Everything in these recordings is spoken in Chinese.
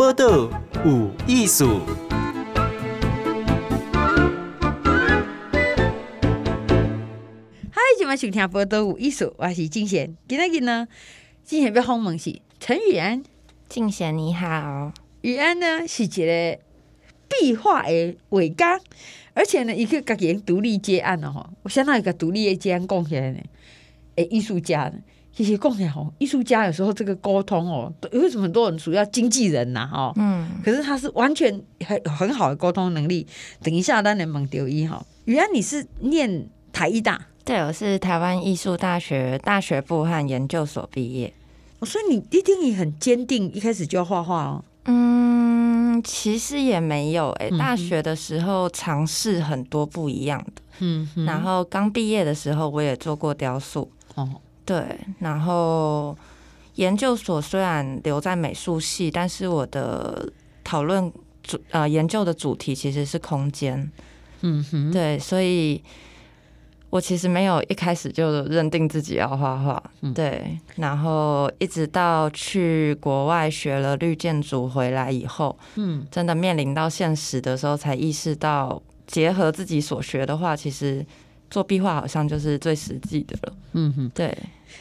报道有艺术。嗨，今晚收听报道有艺术，我是静贤。今天呢，静贤要访问是陈宇安。静贤你好，宇安呢是一个壁画的画家，而且呢，一个个人独立接案了哈。我相当于一个独立的接案贡献的，诶，艺术家呢。其实讲起来吼，艺术家有时候这个沟通哦，为什么很多人主要经纪人呐？哈，嗯，可是他是完全很很好的沟通能力。等一下，当然蒙丢一哈。原来你是念台艺大？对，我是台湾艺术大学大学部和研究所毕业。我说你一定也很坚定，一开始就要画画哦。嗯，其实也没有诶，大学的时候尝试很多不一样的，嗯，然后刚毕业的时候我也做过雕塑，哦。对，然后研究所虽然留在美术系，但是我的讨论主呃研究的主题其实是空间，嗯哼，对，所以我其实没有一开始就认定自己要画画，嗯、对，然后一直到去国外学了绿建筑回来以后，嗯，真的面临到现实的时候，才意识到结合自己所学的话，其实做壁画好像就是最实际的了，嗯哼，对。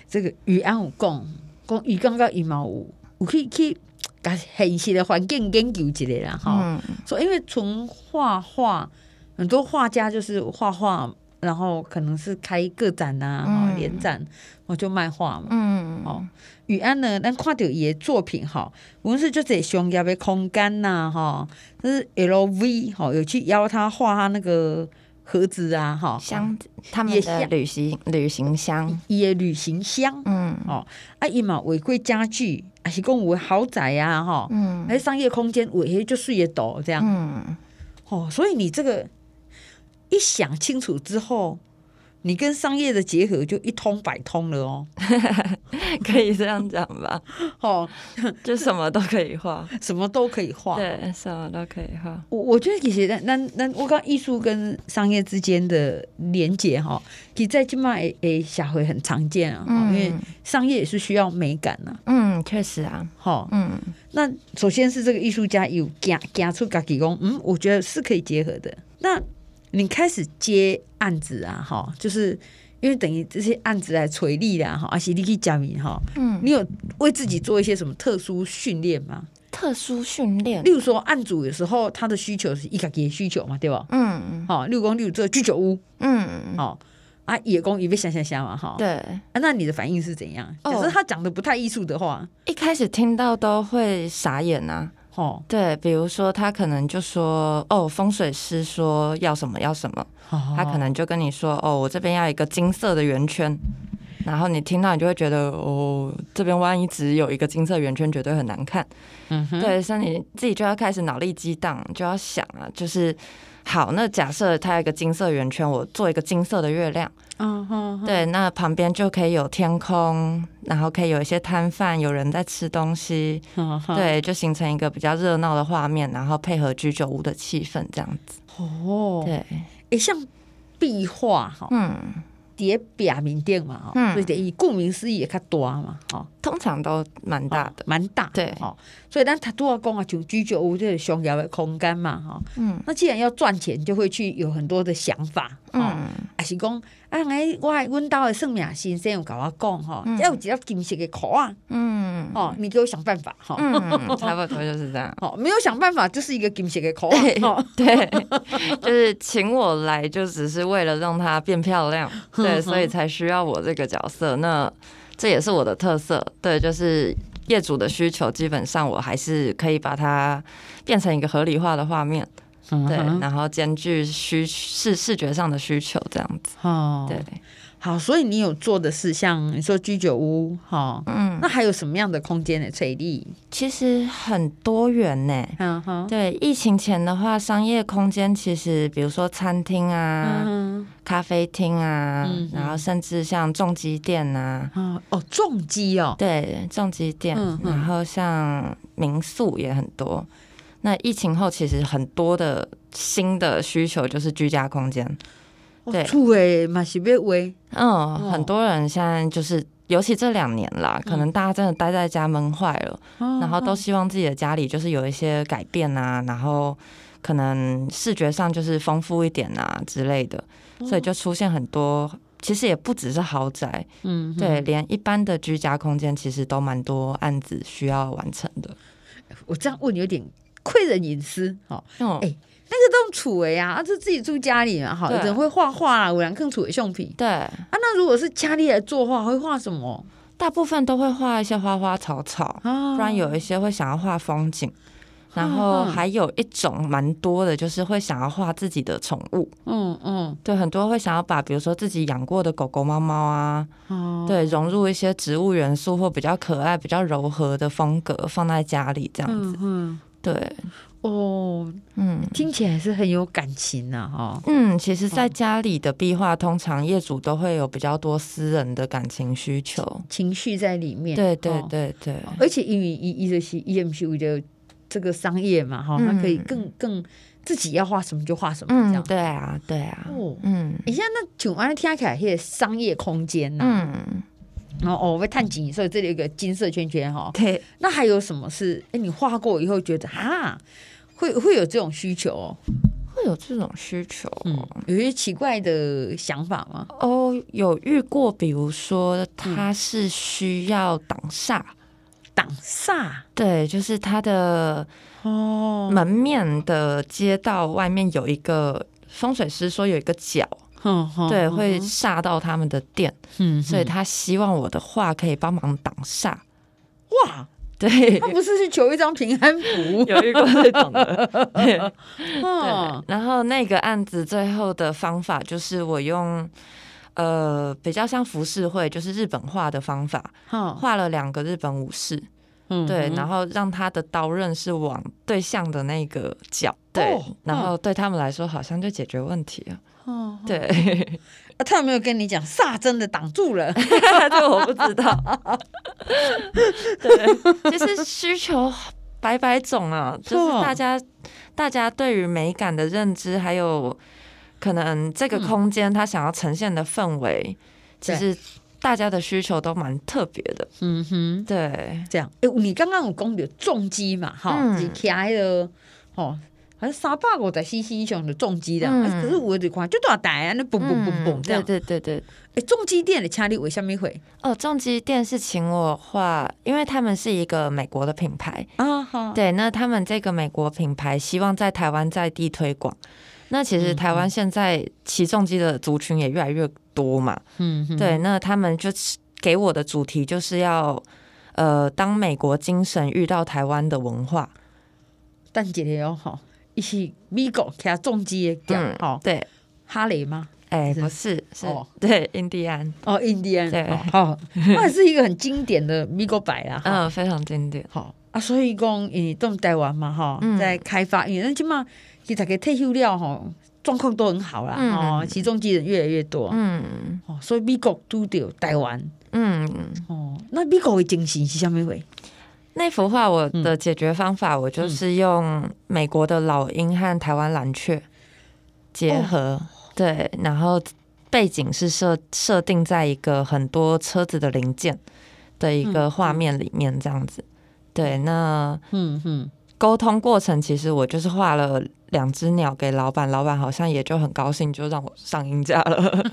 这个与安有讲，讲伊刚刚羽毛有有去去甲现实的环境研究一下啦，哈、嗯。说因为从画画，很多画家就是画画，然后可能是开个展呐、啊，哈、嗯，联展，我就卖画嘛。嗯，哦，宇安呢，咱看到伊的作品哈，无论是就是商业的空间呐，哈，就是 LV 哈，有去邀他画他那个。盒子啊，哈，箱子，他们的旅行旅行箱，也旅行箱，嗯，哦，啊，伊嘛违规家具，啊是讲有豪宅啊，哈，嗯，还商业空间，违就睡也多这样，嗯，哦，所以你这个一想清楚之后。你跟商业的结合就一通百通了哦，可以这样讲吧？哦，就什么都可以画，什么都可以画，对，什么都可以画。我我觉得其实那那那我讲艺术跟商业之间的连接哈，其实在今麦诶下回很常见啊，嗯、因为商业也是需要美感呐。嗯，确实啊，好，嗯，那首先是这个艺术家有讲讲出自己说，嗯，我觉得是可以结合的。那你开始接案子啊，哈，就是因为等于这些案子来垂利啦，哈，而且你可以讲明哈，嗯，你有为自己做一些什么特殊训练吗？特殊训练，例如说案主有时候他的需求是一个给需求嘛，对吧？嗯。嗯，好，例如说例如这居酒屋，嗯。嗯，好，啊，野工也被想想想嘛，哈，对，啊，那你的反应是怎样？可是他讲的不太艺术的话，一开始听到都会傻眼啊。哦，对，比如说他可能就说，哦，风水师说要什么要什么，他可能就跟你说，哦，我这边要一个金色的圆圈，然后你听到你就会觉得，哦，这边万一只有一个金色圆圈，绝对很难看。嗯，对，所以你自己就要开始脑力激荡，就要想啊，就是。好，那假设它有一个金色圆圈，我做一个金色的月亮。嗯哼，对，那旁边就可以有天空，然后可以有一些摊贩，有人在吃东西。对，就形成一个比较热闹的画面，然后配合居酒屋的气氛，这样子。哦，对，哎，像壁画哈，嗯。叠表面顶嘛，嗯，所以等于顾名思义也较多嘛，哈，通常都蛮大的，蛮大，对，哦，所以咱他都要讲啊，就居酒屋这个商业的空间嘛，哈，嗯，那既然要赚钱，就会去有很多的想法，嗯，还是讲。啊，哎，我阮兜的算命先生有甲我讲吼，要有一粒金色的壳啊，嗯，哦，你给我想办法哈，差不多就是这样，哦，没有想办法，就是一个金色的壳，对，就是请我来，就只是为了让它变漂亮，对，所以才需要我这个角色，那这也是我的特色，对，就是业主的需求，基本上我还是可以把它变成一个合理化的画面。对，然后兼具需视视觉上的需求，这样子。哦，对，好，所以你有做的是像你说居酒屋，哈，嗯，那还有什么样的空间的垂利？其实很多元呢。嗯哼，对，疫情前的话，商业空间其实比如说餐厅啊、嗯、咖啡厅啊，嗯、然后甚至像重机店啊，哦，重机哦，对，重机店，嗯、然后像民宿也很多。那疫情后，其实很多的新的需求就是居家空间，对，厝诶嘛是要围，嗯，很多人现在就是尤其这两年啦，可能大家真的待在家闷坏了，嗯、然后都希望自己的家里就是有一些改变啊，然后可能视觉上就是丰富一点啊之类的，所以就出现很多，其实也不只是豪宅，嗯，对，连一般的居家空间其实都蛮多案子需要完成的。我这样问有点窥人隐私，哈，哦，哎。那个都储为啊，啊，就自己住家里嘛，好，有人会画画啊，有人更储为橡皮。对啊，那如果是家里来作画，会画什么？大部分都会画一些花花草草，啊、不然有一些会想要画风景，啊、然后还有一种蛮多的，就是会想要画自己的宠物。嗯嗯，对，很多会想要把比如说自己养过的狗狗、猫猫啊，啊对，融入一些植物元素或比较可爱、比较柔和的风格放在家里这样子。嗯，嗯对。哦，嗯，听起来是很有感情呐，哈。嗯，其实，在家里的壁画，通常业主都会有比较多私人的感情需求、情绪在里面。对对对对，而且因为一一个是 E M P 的这个商业嘛，哈，它可以更更自己要画什么就画什么，这样。对啊，对啊。哦，嗯，你像那九安听起来是商业空间呐，嗯。然后哦，我会探金，所以这里有一个金色圈圈哈。对，那还有什么是？哎，你画过以后觉得啊，会会有这种需求哦？会有这种需求？嗯，有些奇怪的想法吗？哦，有遇过，比如说他是需要挡煞，挡煞，对，就是他的哦门面的街道外面有一个风水师说有一个角。嗯，对，会煞到他们的店，嗯，所以他希望我的画可以帮忙挡煞。哇，对，他不是去求一张平安符，有一个这种的，对，然后那个案子最后的方法就是我用呃比较像浮世绘，就是日本画的方法，画了两个日本武士，嗯，对，然后让他的刀刃是往对象的那个角，对，然后对他们来说好像就解决问题了。哦，对，啊，他有没有跟你讲煞真的挡住了？这我不知道。对，其实需求百百种啊，就是大家大家对于美感的认知，还有可能这个空间他想要呈现的氛围，其实大家的需求都蛮特别的。嗯哼，对，这样。哎，你刚刚有讲的重击嘛？哈，你开了，哦。还是三百五十 CC 上的重机的，可是我的看就多少台啊？那嘣嘣嘣嘣这样。对对对对。哎，重机店的请你为什么会？哦，重机店是请我画，因为他们是一个美国的品牌啊。好。对，那他们这个美国品牌希望在台湾在地推广。那其实台湾现在骑重机的族群也越来越多嘛。嗯。对，那他们就给我的主题就是要，呃，当美国精神遇到台湾的文化。但姐姐要好。是美国骑重机的店，哦，对，哈雷吗？哎，不是，是，对，印第安，哦，印第安，对，好，那也是一个很经典的美国白啦，嗯，非常经典，好啊，所以讲，你动台湾嘛，哈，在开发，因为那起码其实给退休了，哈，状况都很好啦，哦，骑重机人越来越多，嗯，哦，所以美国都得台湾，嗯，哦，那美国的精神是什么会？那幅画我的解决方法，我就是用美国的老鹰和台湾蓝雀结合，哦、对，然后背景是设设定在一个很多车子的零件的一个画面里面，这样子，对，那嗯嗯，沟通过程其实我就是画了。两只鸟给老板，老板好像也就很高兴，就让我上鹰架了。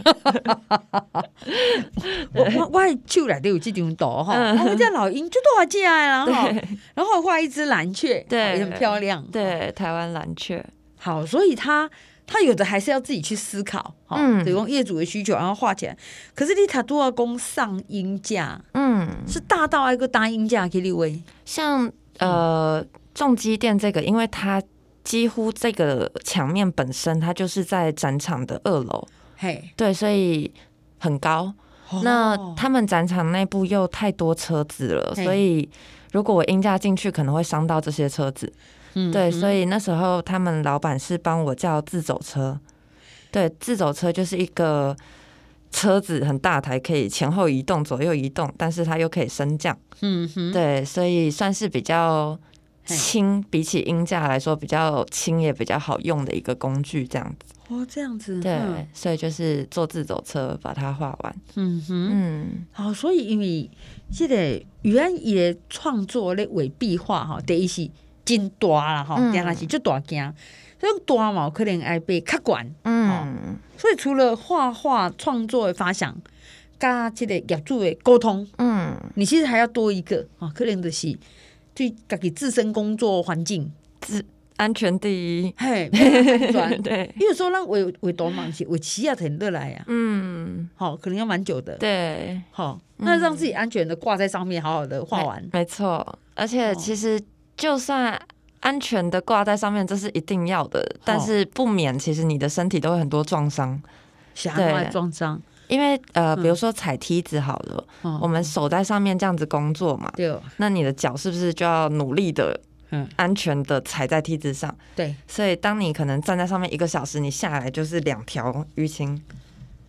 我我我就来都有这张图哈，我们家老鹰就多少只啊？然后然后画一只蓝雀，对，也很漂亮。对，台湾蓝雀。好，所以他他有的还是要自己去思考，嗯，提供业主的需求，然后画起来。可是你他都要供上音架，嗯，是大到一个大音架给你喂。像呃重机店这个，因为它。几乎这个墙面本身，它就是在展场的二楼，嘿.对，所以很高。Oh. 那他们展场内部又太多车子了所以如果我鹰架进去，可能会伤到这些车子。嗯，对，所以那时候他们老板是帮我叫自走车。对，自走车就是一个车子很大台，可以前后移动、左右移动，但是它又可以升降。嗯哼，对，所以算是比较。轻，比起音架来说比较轻也比较好用的一个工具，这样子。哦，这样子。对，嗯、所以就是坐自走车把它画完。嗯哼，嗯，好，所以因为这个原安伊的创作咧为壁画哈，第一是真大啦哈，第二是就大件，这种大嘛可能爱被卡管。嗯，所以除了画画创作的发想，加这个业主的沟通，嗯，你其实还要多一个啊，可能就是对自己自身工作环境。自安全第一，嘿，对，因为说让维维多忙些，维骑要很得来呀，嗯，好，可能要蛮久的，对，好，那让自己安全的挂在上面，好好的画完，没错，而且其实就算安全的挂在上面，这是一定要的，但是不免其实你的身体都会很多撞伤，对，撞伤。因为呃，比如说踩梯子好了，嗯、我们手在上面这样子工作嘛，对、嗯，那你的脚是不是就要努力的、安全的踩在梯子上？对，所以当你可能站在上面一个小时，你下来就是两条淤青。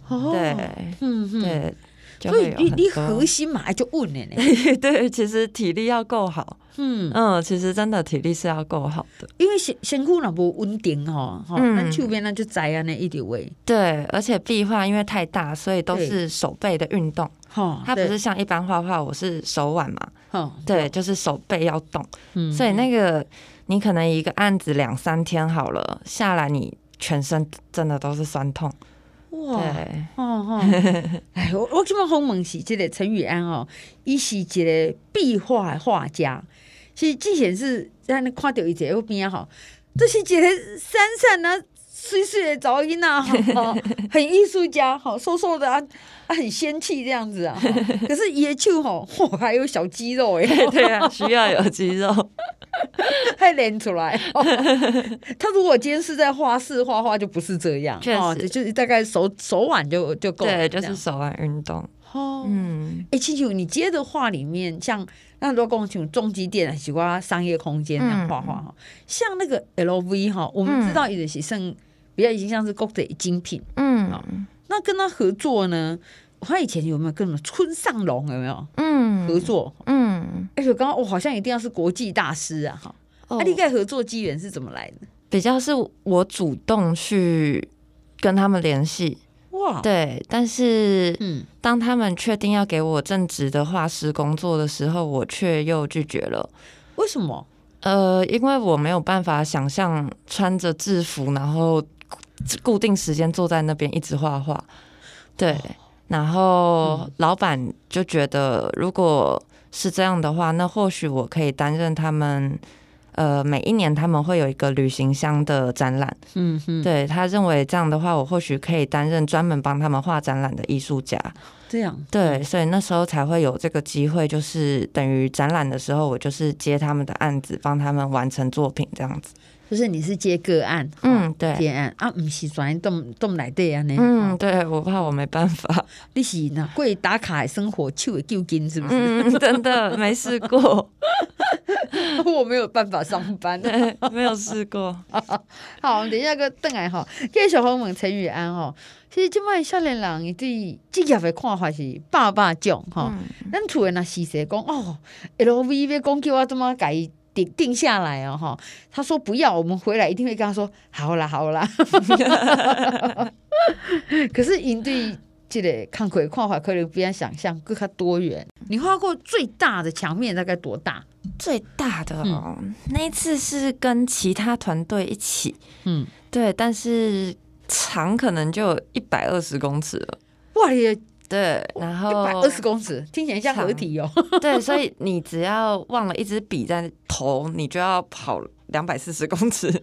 哦、对，嗯哼对。所以你你核心嘛，就稳了呢。对，其实体力要够好。嗯嗯，其实真的体力是要够好的。因为身身躯那不稳定哈，那手边那就栽啊那一点位。对，而且壁画因为太大，所以都是手背的运动。哈，它不是像一般画画，我是手腕嘛。哈，对，就是手背要动。嗯，所以那个你可能一个案子两三天好了下来，你全身真的都是酸痛。哇，哦哦，哎，我我今麦好问是这个陈宇安哦，伊是一个壁画画家，其实之前是在那看到一个边哈，这是一个闪闪啊、水水的噪音啊，哈，很艺术家，好，瘦瘦的啊，很仙气这样子啊，可是野球哈，嚯，还有小肌肉哎，对啊，需要有肌肉。还练出来，哦，他如果今天是在画室画画，就不是这样，确实，哦，就大概手手腕就就够了，对，就是手腕运动。哦，嗯，哎，青青，你接的画里面，像那很多工厂、中机店、喜欢商业空间那样画画哈，嗯，像那个 LV 哈，我们知道也是像比较已经像是国际精品，嗯，那跟他合作呢？他以前有没有跟什么村上隆有没有？嗯，合作，嗯，而且刚刚我好像一定要是国际大师啊，哈，那你跟合作机缘是怎么来的？比较是我主动去跟他们联系，哇，对，但是，嗯，当他们确定要给我正职的画师工作的时候，我却又拒绝了。为什么？呃，因为我没有办法想象穿着制服，然后固定时间坐在那边一直画画，对。哦然后老板就觉得，如果是这样的话，那或许我可以担任他们，呃，每一年他们会有一个旅行箱的展览。嗯哼，对，他认为这样的话，我或许可以担任专门帮他们画展览的艺术家。这样，对，所以那时候才会有这个机会，就是等于展览的时候，我就是接他们的案子，帮他们完成作品这样子。就是你是接个案，嗯，对，接案啊，不是转动动来对啊，嗯，对，我怕我没办法。你是那贵打卡生活，手会揪筋是不是？嗯，真的没试过，我没有办法上班，没有试过。好，等一下个邓来哈，继续问陈宇安哈。其实这卖少年人伊对职业的看法是百百种吼。咱厝诶若是说讲哦，LV 要讲叫我怎么改？定定下来哦，哈！他说不要，我们回来一定会跟他说好啦，好啦。可是营地这个看鬼画法可能不要想象，更加多元。你画过最大的墙面大概多大？最大的哦，嗯、那一次是跟其他团队一起，嗯，对，但是长可能就一百二十公尺了。哇也！对，然后一百二十公尺，听起来像合体哦。对，所以你只要忘了一支笔在头，你就要跑两百四十公尺。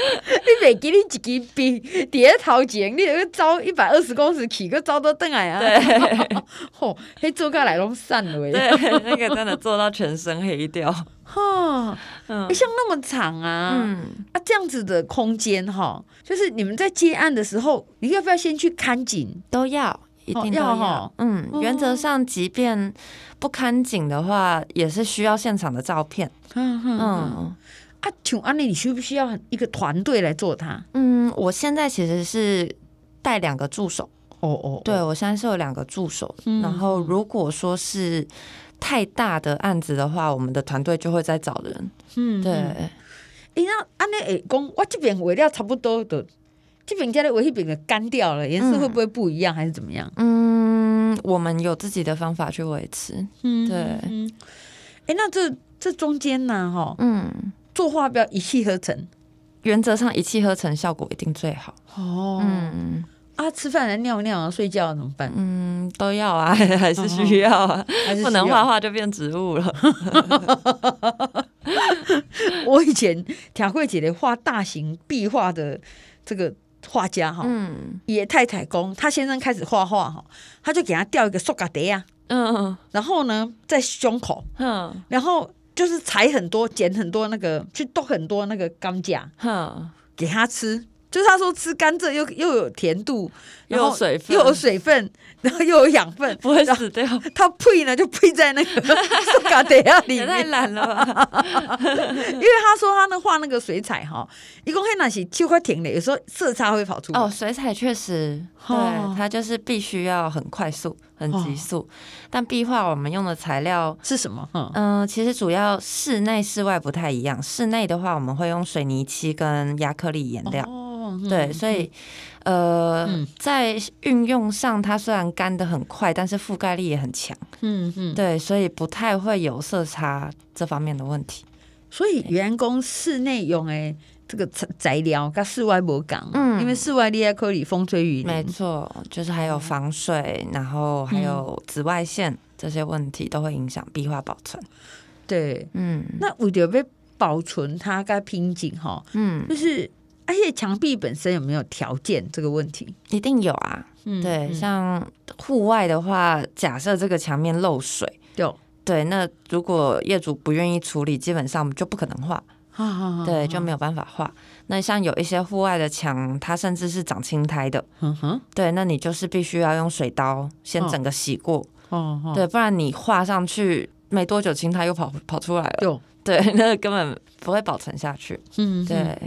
你袂记你一支笔叠在头前，你就走一百二十公尺起个招都登来啊！对，吼，迄做下来拢散了。对，那个真的做到全身黑掉。哈，嗯，像那么长啊，嗯，啊，这样子的空间哈，就是你们在接案的时候，你要不要先去看景？都要，一定要哈。嗯，原则上，即便不看景的话，也是需要现场的照片。嗯嗯。啊，请安妮，你需不需要一个团队来做它？嗯，我现在其实是带两个助手。哦哦，对，我现在是有两个助手。然后如果说是太大的案子的话，我们的团队就会再找人。嗯，对。哎、欸，那安尼会讲，我这边画料差不多的，这边加的我那边的干掉了，颜色会不会不一样，嗯、还是怎么样？嗯，我们有自己的方法去维持。嗯，对。哎、嗯欸，那这这中间呢？哈，嗯，做画标一气呵成，原则上一气呵成效果一定最好。哦，嗯。啊，吃饭、尿尿啊、睡觉怎么办？嗯，都要啊，还是需要啊，不能画画就变植物了。我以前调慧姐的画大型壁画的这个画家哈，嗯，野太太公，他先生开始画画哈，他就给他吊一个塑胶袋啊，嗯，然后呢，在胸口，嗯，然后就是采很多、剪很多那个，去剁很多那个钢架，哼，给他吃。就是他说吃甘蔗又又有甜度，又有水分，又有水分，然后又有养分，不会死掉。他配呢就配在那个塑胶袋里面，太懒了吧？因为他说他那画那个水彩哈，一共黑那些就快停了，有时候色差会跑出来。哦，水彩确实，对，它就是必须要很快速、很急速。哦、但壁画我们用的材料是什么？嗯、呃，其实主要室内、室外不太一样。室内的话，我们会用水泥漆跟亚克力颜料。哦对，所以，呃，嗯、在运用上，它虽然干的很快，但是覆盖力也很强。嗯嗯，对，所以不太会有色差这方面的问题。所以，员工室内用诶这个材料跟室外不同，嗯，因为室外你还可以风吹雨淋，没错，就是还有防水，然后还有紫外线、嗯、这些问题都会影响壁画保存。对，嗯，那为了要保存它该拼紧哈，嗯，就是。而且墙壁本身有没有条件这个问题？一定有啊。嗯、对，像户外的话，假设这个墙面漏水，有对，那如果业主不愿意处理，基本上就不可能画。对，就没有办法画。那像有一些户外的墙，它甚至是长青苔的。嗯哼，对，那你就是必须要用水刀先整个洗过。哦，对，不然你画上去没多久，青苔又跑跑出来了。有对，那根本不会保存下去。嗯，对。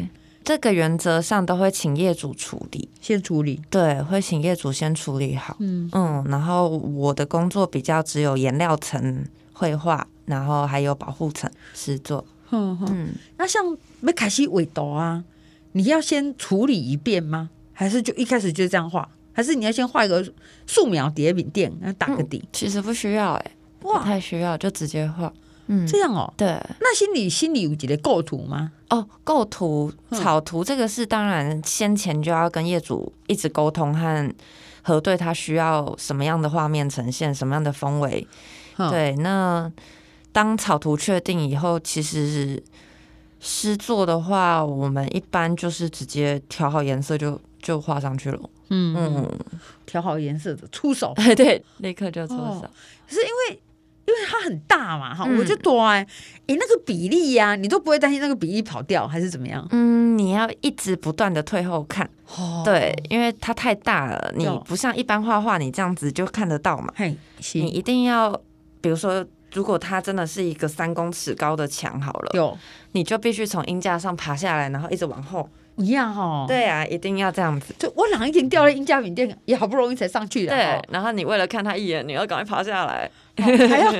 这个原则上都会请业主处理，先处理。对，会请业主先处理好。嗯嗯，然后我的工作比较只有颜料层绘画，然后还有保护层施作。嗯嗯，那像没开始画图啊，你要先处理一遍吗？还是就一开始就这样画？还是你要先画一个素描叠饼垫，然后打个底？嗯，其实不需要，哎，哇，不太需要，就直接画。嗯，这样哦，对，那心里心里有几个构图吗？哦，构图、草图这个是当然先前就要跟业主一直沟通和核对，他需要什么样的画面呈现，什么样的氛围。嗯、对，那当草图确定以后，其实施作的话，我们一般就是直接调好颜色就就画上去了。嗯嗯，调好颜色的出手，对，立刻就出手。哦、是因为。因为它很大嘛，哈、嗯，我就多哎，你那个比例呀、啊，你都不会担心那个比例跑掉还是怎么样？嗯，你要一直不断的退后看，哦、对，因为它太大了，你不像一般画画，你这样子就看得到嘛。嘿，你一定要，比如说，如果它真的是一个三公尺高的墙，好了，有，你就必须从鹰架上爬下来，然后一直往后。一样哈，对啊，一定要这样子。就我两个已经掉了英家饼店，也好不容易才上去的。对，然后你为了看他一眼，你要赶快爬下来，还要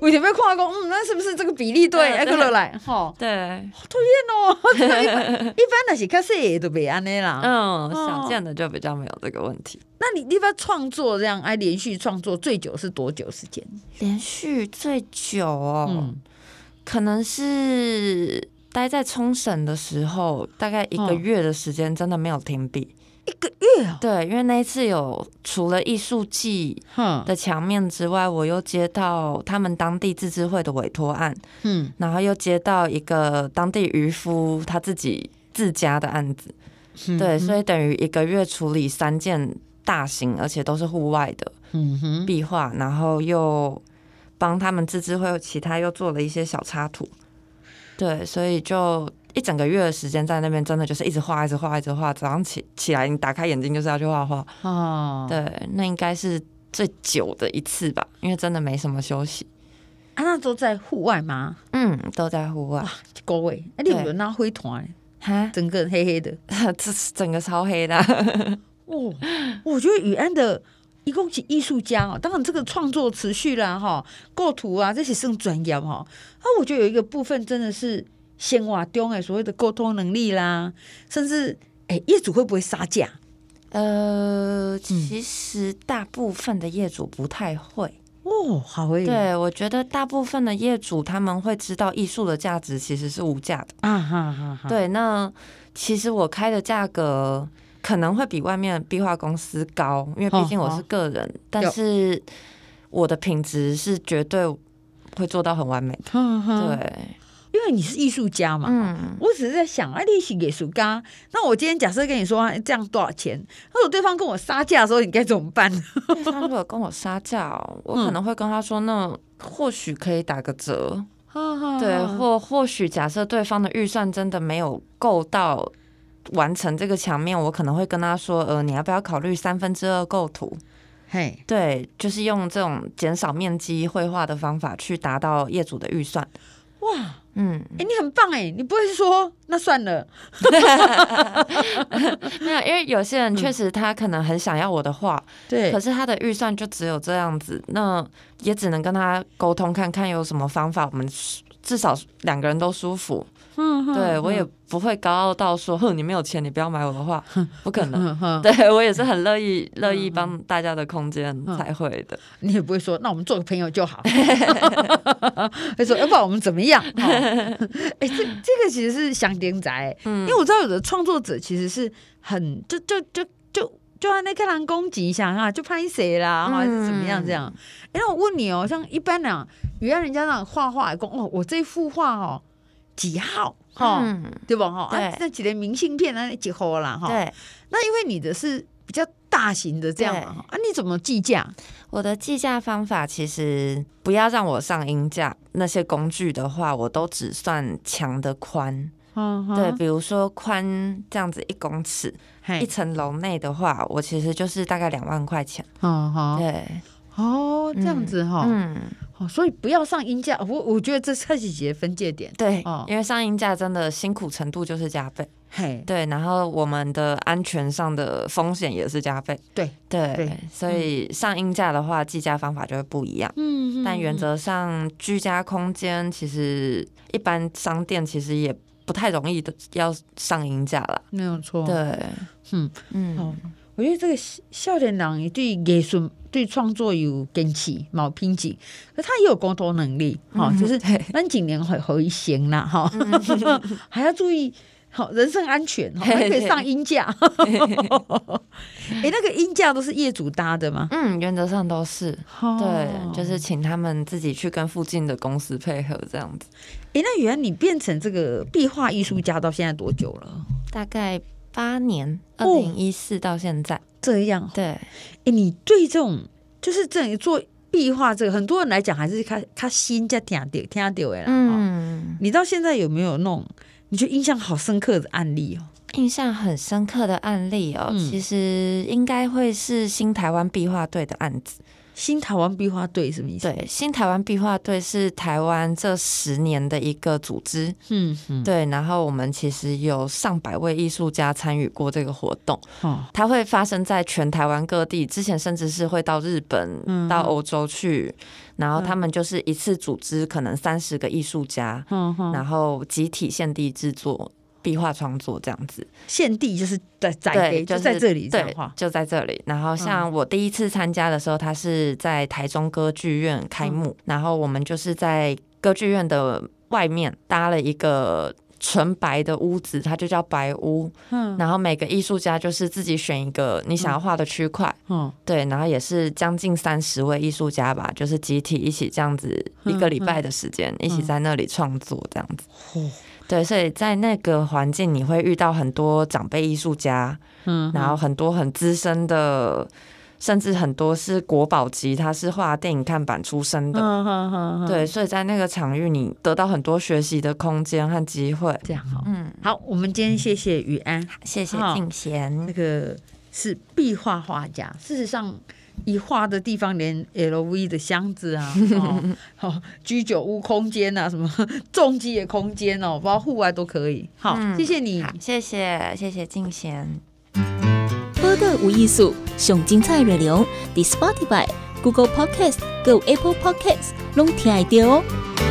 为什么要跨工？嗯，那是不是这个比例对？挨个来，哈，对，好讨厌哦。一般那些卡西都别安尼啦。嗯，小见的就比较没有这个问题。那你一般创作这样，哎，连续创作最久是多久时间？连续最久哦，可能是。待在冲绳的时候，大概一个月的时间，真的没有停笔。一个月啊？对，因为那一次有除了艺术季的墙面之外，我又接到他们当地自治会的委托案，嗯，然后又接到一个当地渔夫他自己自家的案子，嗯、对，所以等于一个月处理三件大型，而且都是户外的壁画，然后又帮他们自治会其他又做了一些小插图。对，所以就一整个月的时间在那边，真的就是一直画，一直画，一直画。早上起起来，你打开眼睛就是要去画画。哦，对，那应该是最久的一次吧，因为真的没什么休息。啊，那都在户外吗？嗯，都在户外。哇，各位，哎，你有那灰团？哈，整个黑黑的，这是整个超黑的。哦，我觉得雨安的一共是艺术家哦，当然这个创作持续啦哈，构图啊这些是专业哈。那，我觉得有一个部分真的是生活中哎，所谓的沟通能力啦，甚至哎业主会不会杀价？呃，其实大部分的业主不太会哦，好诶。对，我觉得大部分的业主他们会知道艺术的价值其实是无价的啊哈哈哈。对，那其实我开的价格。可能会比外面壁画公司高，因为毕竟我是个人，哦哦、但是我的品质是绝对会做到很完美。的、对，因为你是艺术家嘛。嗯，我只是在想，啊，你是艺术家，那我今天假设跟你说这样多少钱？如果对方跟我杀价的时候，你该怎么办？对方如果跟我杀价，我可能会跟他说，那或许可以打个折。嗯、对，或或许假设对方的预算真的没有够到。完成这个墙面，我可能会跟他说：“呃，你要不要考虑三分之二构图？”嘿，对，就是用这种减少面积绘画的方法去达到业主的预算。哇，嗯，哎、欸，你很棒哎，你不会说那算了？没有，因为有些人确实他可能很想要我的画，对、嗯，可是他的预算就只有这样子，那也只能跟他沟通看看有什么方法，我们至少两个人都舒服。嗯，对我也不会高傲到说，哼，你没有钱，你不要买我的画，不可能。对我也是很乐意乐意帮大家的空间才会的。你也不会说，那我们做个朋友就好。会说，要不然我们怎么样？哎、欸，这这个其实是想点仔，因为我知道有的创作者其实是很就就就就就按那个人攻击一下啊，就拍谁啦，还是怎么样这样？哎、欸，那我问你哦，像一般人，原来人家那画画讲哦，我这幅画哦。几号？哈、嗯，对吧？哈，啊，那几个明信片那几号啦？哈，对。那因为你的是比较大型的这样嘛，啊，你怎么计价？我的计价方法其实不要让我上音架，那些工具的话，我都只算墙的宽。嗯，对，比如说宽这样子一公尺，一层楼内的话，我其实就是大概两万块钱。嗯哼，对。哦，这样子哈，嗯，哦，所以不要上音架，我我觉得这是几节分界点，对，哦，因为上音架真的辛苦程度就是加倍，嘿，对，然后我们的安全上的风险也是加倍，对对，对，所以上音架的话，计价方法就会不一样，嗯，但原则上居家空间其实一般商店其实也不太容易的要上音架了，没有错，对，嗯嗯，我觉得这个少年郎对艺术。对创作有坚持，冇偏激，那他也有沟通能力，哈、嗯，就是那几年会会行啦，哈，还要注意好人身安全，还可以上鹰架。哎、欸，那个鹰架都是业主搭的吗？嗯，原则上都是，对，就是请他们自己去跟附近的公司配合这样子。哎、欸，那原来你变成这个壁画艺术家到现在多久了？大概八年，二零一四到现在。哦这样对，哎，你对这种就是这样做壁画，这个很多人来讲还是他他心在听掉听到哎，嗯，你到现在有没有那种你觉得印象好深刻的案例哦？印象很深刻的案例哦，嗯、其实应该会是新台湾壁画队的案子。新台湾壁画队什么意思？对，新台湾壁画队是台湾这十年的一个组织。嗯嗯，对。然后我们其实有上百位艺术家参与过这个活动。哦，它会发生在全台湾各地，之前甚至是会到日本、嗯、到欧洲去。然后他们就是一次组织可能三十个艺术家，嗯、然后集体现地制作。壁画创作这样子，现地就是在在对，就在这里，对，就在这里。然后像我第一次参加的时候，他是在台中歌剧院开幕，嗯，然后我们就是在歌剧院的外面搭了一个纯白的屋子，它就叫白屋。嗯，然后每个艺术家就是自己选一个你想要画的区块。嗯，对，然后也是将近三十位艺术家吧，就是集体一起这样子一个礼拜的时间，一起在那里创作这样子。嗯对，所以在那个环境，你会遇到很多长辈艺术家，嗯，然后很多很资深的，甚至很多是国宝级，他是画电影看板出身的，嗯嗯嗯，对，所以在那个场域，你得到很多学习的空间和机会，这样好，嗯，好，我们今天谢谢于安，谢谢静贤，那个是壁画画家，事实上。一画的地方，连 LV 的箱子啊，哦，居酒屋空间啊，什么 重机的空间哦，包括户外都可以。好，嗯、谢谢你，谢谢谢谢静贤。的无艺术，上精彩内容，伫 Spotify、Google Podcast、Go Apple Podcasts，拢听得到哦。